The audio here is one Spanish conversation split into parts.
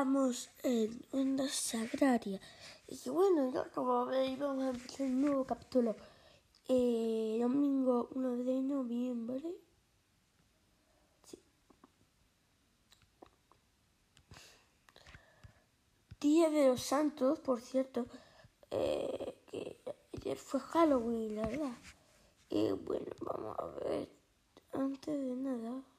estamos en Ondas Sagraria. Y bueno, ya como veis, vamos a empezar un nuevo capítulo. Eh, domingo 1 de noviembre. Sí. Día de los Santos, por cierto. Eh, que ayer fue Halloween, la verdad. Y bueno, vamos a ver. Antes de nada.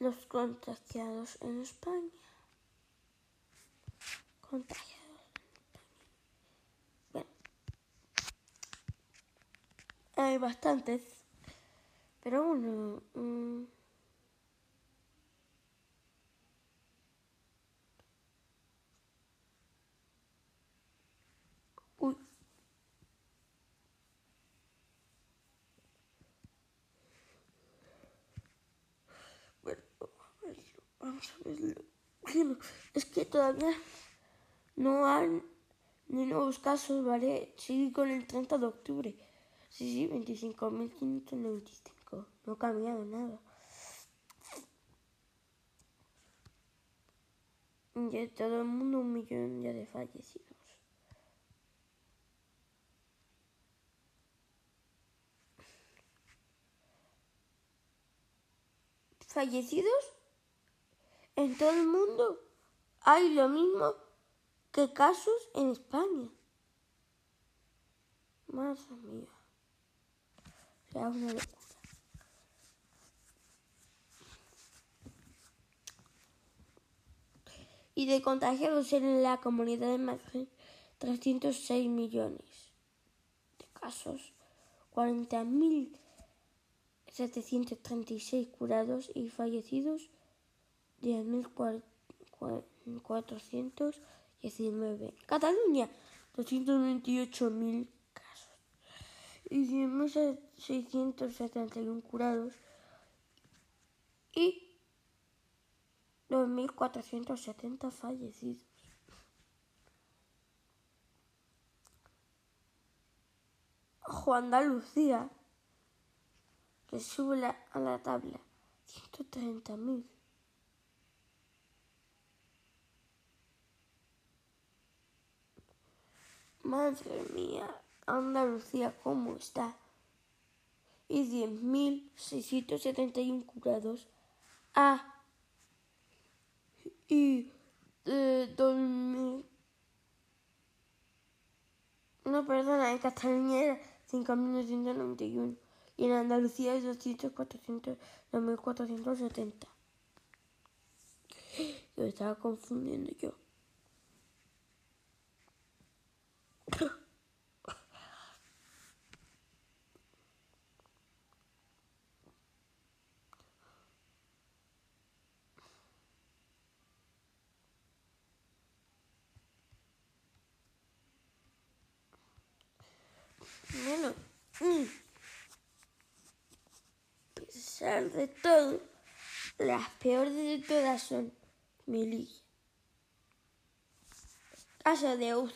Los contagiados en España. Contagiados en España. Bueno, hay bastantes, pero bueno. Mmm, Vamos a verlo. Es que todavía no han ni nuevos casos, ¿vale? Sigue con el 30 de octubre. Sí, sí, 25.595. No ha cambiado nada. Ya todo el mundo un millón ya de fallecidos. ¿Fallecidos? En todo el mundo hay lo mismo que casos en España. Madre mía. Será una locura. Y de contagiados en la comunidad de Madrid, 306 millones de casos, 40.736 curados y fallecidos 10.419. Cataluña, 228.000 casos y 10.671 curados y 2.470 fallecidos. Ojo, Andalucía, que sube a la tabla, 130.000. Madre mía, Andalucía, ¿cómo está? Y 10.671 curados. Ah, y eh, 2.000. No, perdona, en Cataluña era 5.991 y en Andalucía es 200, 400, 2.470. Yo estaba confundiendo yo. Bueno, mm. a pesar de todo, las peores de todas son Melilla. Casa de UCI.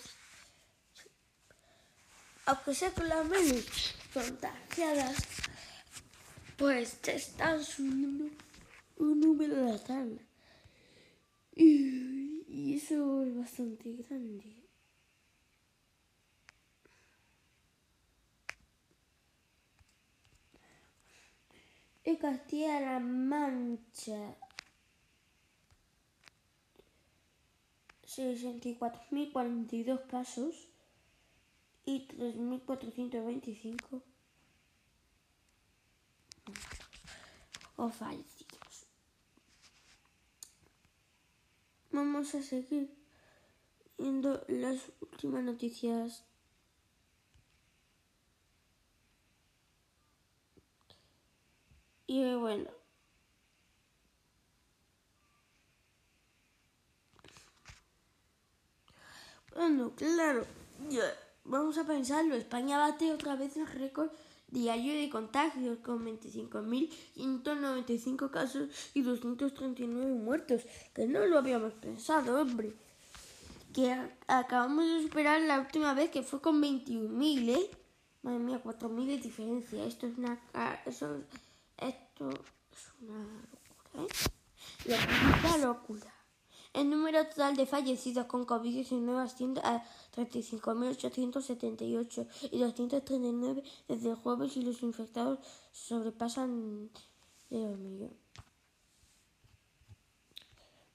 Aunque sea con las menos contagiadas, pues te están subiendo un número de la y eso es bastante grande. En Castilla-La Mancha. 64.042 casos y 3.425 o fallecidos. Vamos a seguir viendo las últimas noticias Y bueno. Bueno, claro, vamos a pensarlo. España bate otra vez el récord diario de contagios con 25.195 casos y 239 muertos. Que no lo habíamos pensado, hombre. Que acabamos de superar la última vez que fue con 21.000, ¿eh? Madre mía, 4.000 de diferencia. Esto es una... Eso esto Es una locura, ¿eh? Locura, locura. El número total de fallecidos con COVID-19 asciende a 35.878 y 239 desde jueves y los infectados sobrepasan el millón.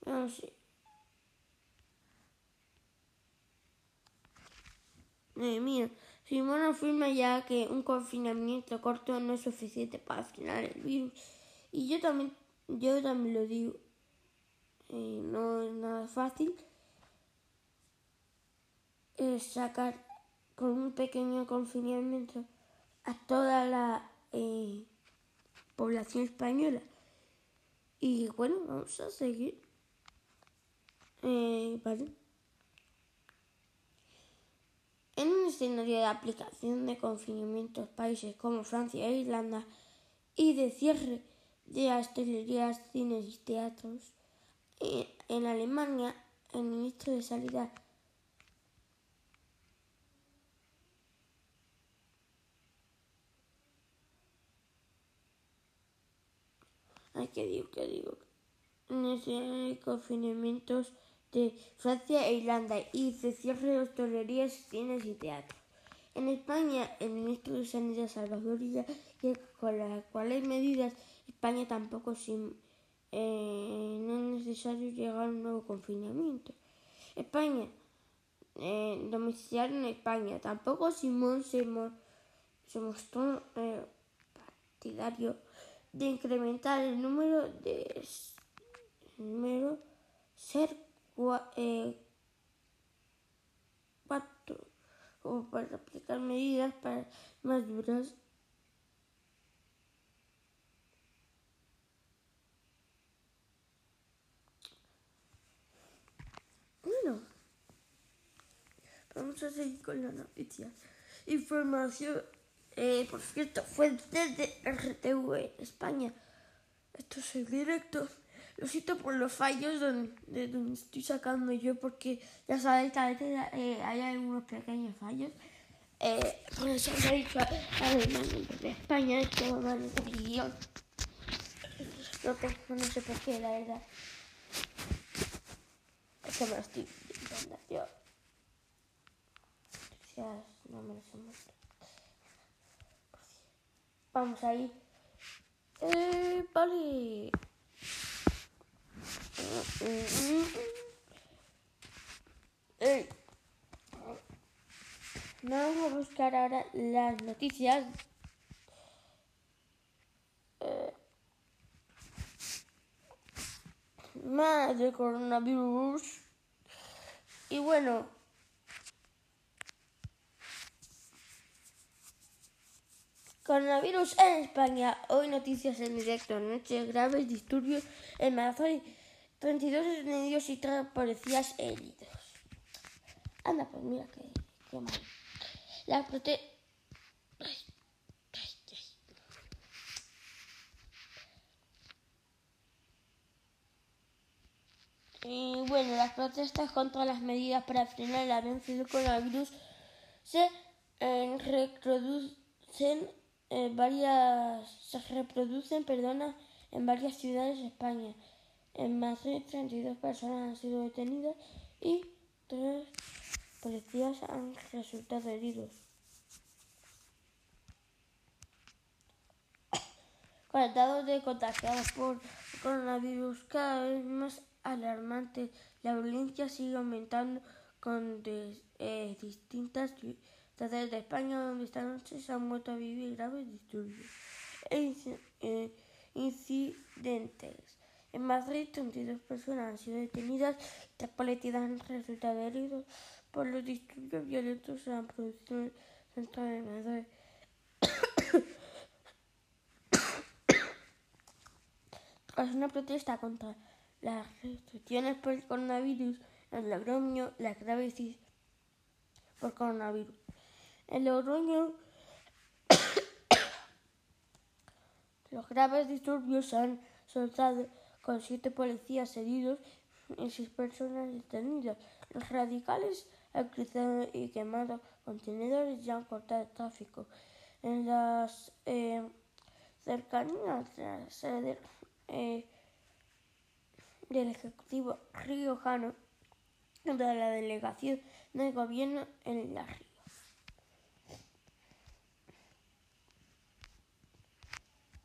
No sé. Eh, mira, Simón afirma ya que un confinamiento corto no es suficiente para frenar el virus. Y yo también, yo también lo digo. Eh, no es nada fácil eh, sacar con un pequeño confinamiento a toda la eh, población española. Y bueno, vamos a seguir. vale. En un escenario de aplicación de confinamientos países como Francia e Irlanda y de cierre de hostelerías, cines y teatros, eh, en Alemania el ministro de Sanidad Ay, ¿qué digo? ¿Qué digo? En ese confinamientos de Francia e Irlanda y se cierre hostelerías, cines y teatros. En España, el ministro de Sanidad Salvador que con las cuales medidas España tampoco sin, eh, no es necesario llegar a un nuevo confinamiento. España, eh, domiciliar en España, tampoco Simón se, mostró eh, partidario de incrementar el número de número ser eh, cuatro, como para aplicar medidas para más. Bueno, vamos a seguir con la noticia. Información, eh, por cierto, fue desde RTV España. Esto es el directo. Lo siento por los fallos de donde estoy sacando yo, porque ya sabéis que a veces eh, hay algunos pequeños fallos. Eh, por eso ha dicho a España es que va a guion. No, no sé por qué, la verdad. Es que me lo estoy intentando yo. No me lo sé mucho. Vamos ahí. Eh, vale. Vamos a buscar ahora las noticias. Eh, más de coronavirus. Y bueno. Coronavirus en España. Hoy noticias en directo. Noches graves disturbios en Madrid. 32 detenidos y 3 policías heridos. Anda, pues mira qué mal. La prote... Y bueno, las protestas contra las medidas para frenar el avance del coronavirus se eh, reproducen en varias se reproducen, perdona, en varias ciudades de España. En Madrid, 32 personas han sido detenidas y tres policías han resultado heridos. Con el datos de contagiados por coronavirus cada vez más alarmante, la violencia sigue aumentando con eh, distintas ciudades de España donde esta noche se han vuelto a vivir graves disturbios e eh, incidentes. En Madrid, 32 personas han sido detenidas tres policías han resultado heridos por los disturbios violentos que se han producido en el centro de Madrid. Tras una protesta contra las restricciones por el coronavirus en Logroño, la graves por coronavirus. En Logroño, los graves disturbios han soltado con siete policías heridos y seis personas detenidas. Los radicales han cruzado y quemado contenedores y han cortado el tráfico. En las eh, cercanías eh, del Ejecutivo Riojano de la delegación del gobierno en la Río.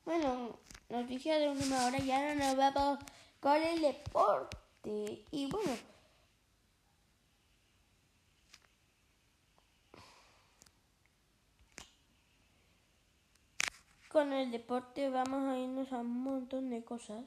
Bueno, noticias de última hora y ahora nos vamos con el deporte. Y bueno, con el deporte vamos a irnos a un montón de cosas.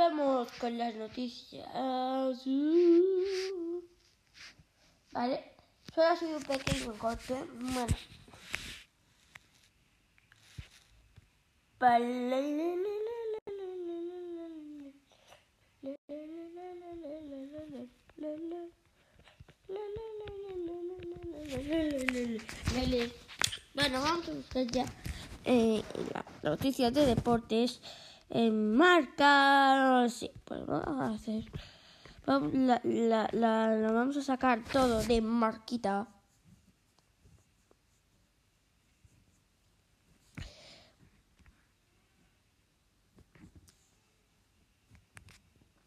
Vamos con las noticias. Vale, solo ha sido un pequeño corte. Bueno. Bueno, vamos a buscar ya eh, la noticia de deportes en marca, sí, pues vamos a hacer, la, la, la, vamos a sacar todo de marquita.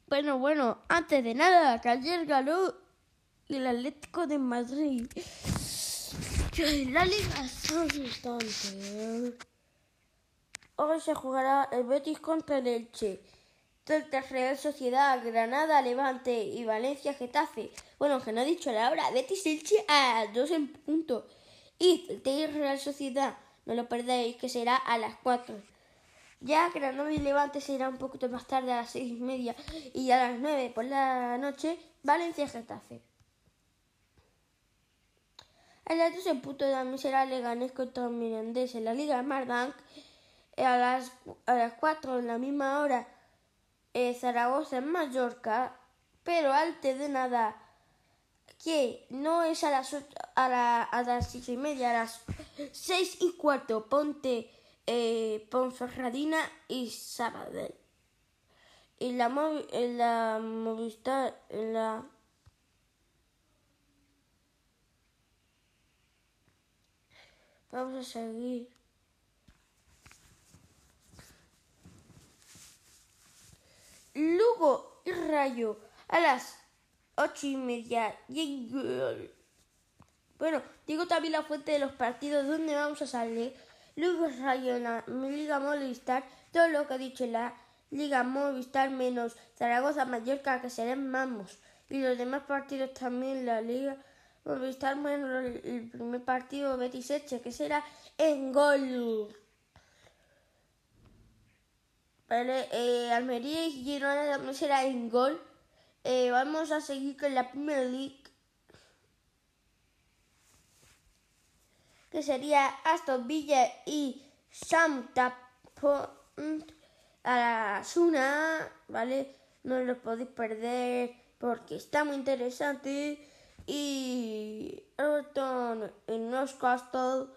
Bueno, bueno, antes de nada, que ayer ganó el Atlético de Madrid. La Liga Santander. Hoy se jugará el Betis contra el Elche. Celta Real Sociedad, Granada, Levante y Valencia Getafe. Bueno, que no he dicho la hora. Betis Elche a dos en punto. Y Celta Real Sociedad, no lo perdáis, que será a las cuatro. Ya Granada y Levante será un poquito más tarde a las seis y media y a las nueve por la noche Valencia Getafe. A las dos en punto también será Leganés contra Mirandés en la Liga Mardank a las, a las 4 en la misma hora eh, Zaragoza en Mallorca, pero antes de nada, que no es a las, a, la, a las 6 y media, a las 6 y cuarto, ponte eh, Ponferradina y Sabadell. Y la, en la Movistar, en la Vamos a seguir. Y Rayo a las ocho y media. Bueno, digo también la fuente de los partidos donde vamos a salir. Lugo y Rayo en la Liga Movistar. Todo lo que ha dicho la Liga Movistar menos Zaragoza, Mallorca, que serán mamos. Y los demás partidos también la Liga Movistar menos el primer partido Betis Eche, que será en gol. Vale, eh, Almería y Girona también será en gol. Eh, vamos a seguir con la Premier League. Que sería Aston Villa y Southampton a la Suna, ¿vale? No lo podéis perder porque está muy interesante. Y Everton en Newcastle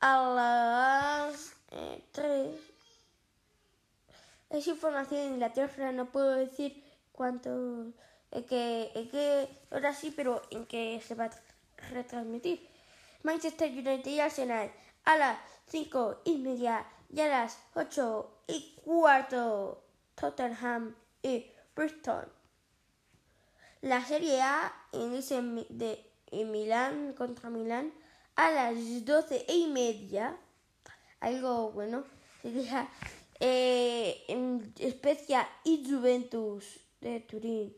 a las eh, 3 es información de Inglaterra, no puedo decir cuánto, en qué, en qué hora sí, pero en qué se va a retransmitir. Manchester United y Arsenal a las 5 y media y a las 8 y cuarto Tottenham y Bristol. La Serie A inicia de Milán contra Milán a las 12 y media. Algo bueno sería eh, en Especia y Juventus de Turín.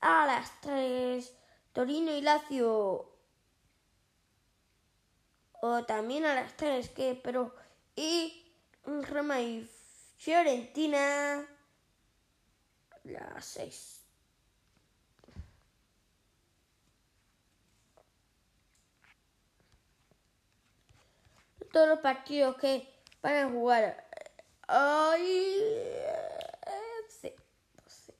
A las 3, Torino y Lazio. o también a las 3, que pero y Roma y Fiorentina las 6. Todos los partidos que van a jugar pues sí.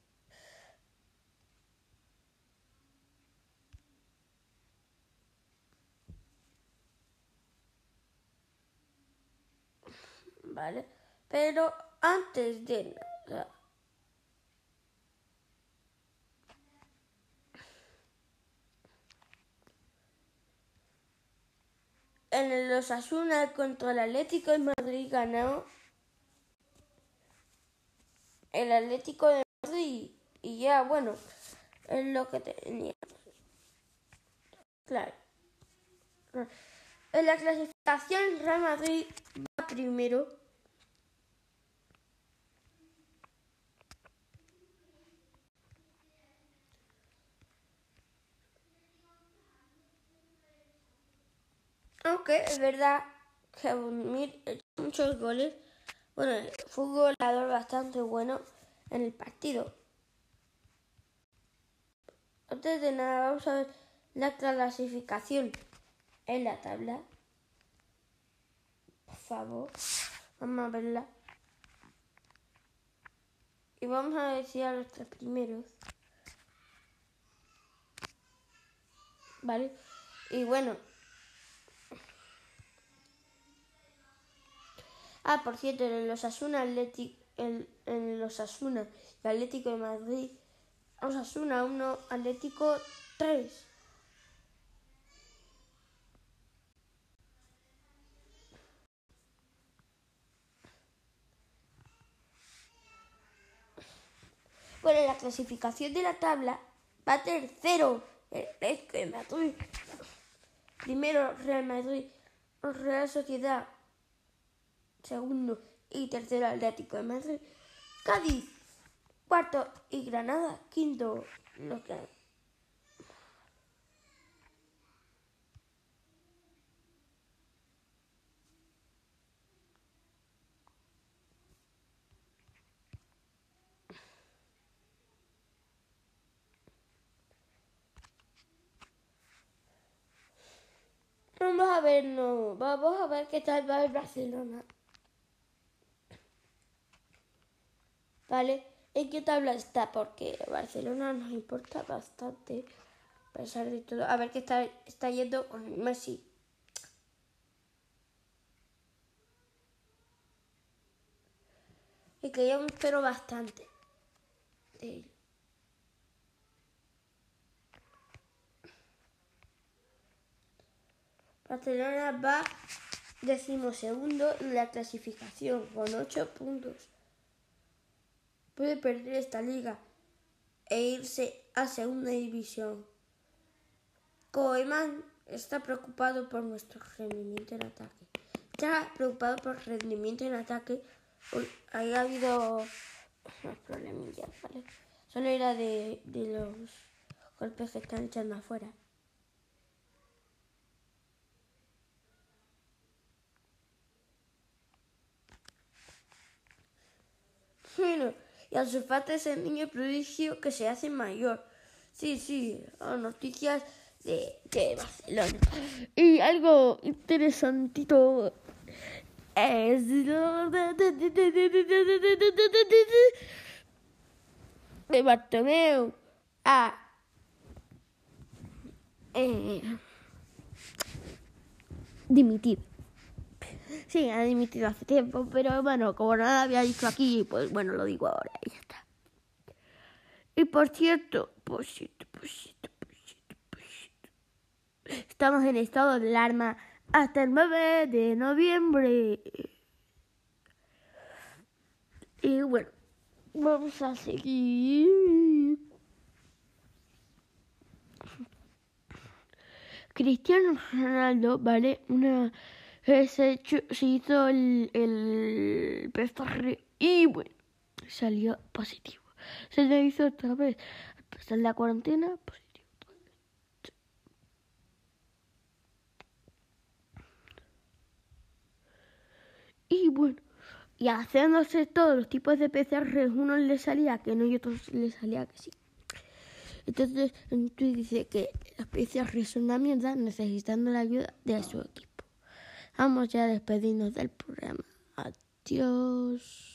Vale, pero antes de nada. En el Osasuna contra el Atlético de Madrid ganó el Atlético de Madrid y ya, bueno, es lo que tenía. Claro. En la clasificación Real Madrid va primero. Aunque es verdad que hecho muchos goles, bueno, fue un goleador bastante bueno en el partido. Antes de nada, vamos a ver la clasificación en la tabla. Por favor, vamos a verla. Y vamos a decir a los tres primeros. ¿Vale? Y bueno, Ah, por cierto, en los Asuna Atlético, en, los Asuna y Atlético de Madrid, Osasuna 1, Atlético 3. Bueno, en la clasificación de la tabla va tercero el Atlético de Madrid. Primero Real Madrid, Real Sociedad, segundo y tercero Atlético de Madrid, Cádiz, cuarto y Granada, quinto, lo que Vamos a ver, no, vamos a ver qué tal va el Barcelona. ¿Vale? ¿En qué tabla está? Porque Barcelona nos importa bastante, a pesar de todo. A ver qué está, está yendo con Messi. Y que yo me espero bastante. Barcelona va decimosegundo en la clasificación con 8 puntos puede perder esta liga e irse a segunda división. Koeman está preocupado por nuestro rendimiento en ataque. Está preocupado por rendimiento en ataque. Ahí ha habido unos problemillas, ¿vale? Solo era de, de los golpes que están echando afuera. Bueno, y al sulfato es el niño prodigio que se hace mayor. Sí, sí, noticias de, Barcelona. Y algo interesantito es de Bartomeu a eh, dimitir. Sí, ha dimitido hace tiempo, pero bueno, como nada había dicho aquí, pues bueno, lo digo ahora y ya está. Y por cierto, posito, posito, posito, posito. Estamos en estado de alarma hasta el 9 de noviembre. Y bueno, vamos a seguir. Cristiano Ronaldo, ¿vale? Una se, hizo el, el PCR y bueno, salió positivo. Se le hizo otra vez. en la cuarentena, positivo. y bueno, y haciéndose todos los tipos de PCR, uno le salía que no y otros le salía que sí. Entonces, tú dice que las PCR son una mierda necesitando la ayuda de su equipo. Vamos ya a despedirnos del programa. Adiós.